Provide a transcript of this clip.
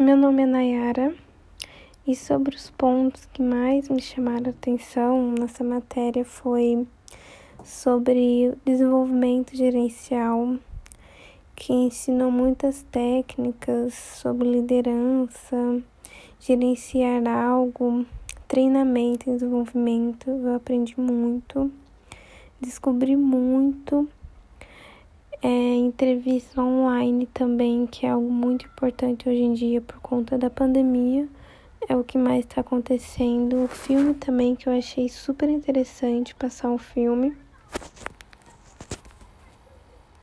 Meu nome é Nayara e sobre os pontos que mais me chamaram a atenção nessa matéria foi sobre desenvolvimento gerencial, que ensinou muitas técnicas sobre liderança, gerenciar algo, treinamento e desenvolvimento. Eu aprendi muito, descobri muito é, entrevista online também, que é algo muito importante hoje em dia por conta da pandemia. É o que mais está acontecendo. O filme também, que eu achei super interessante passar um filme.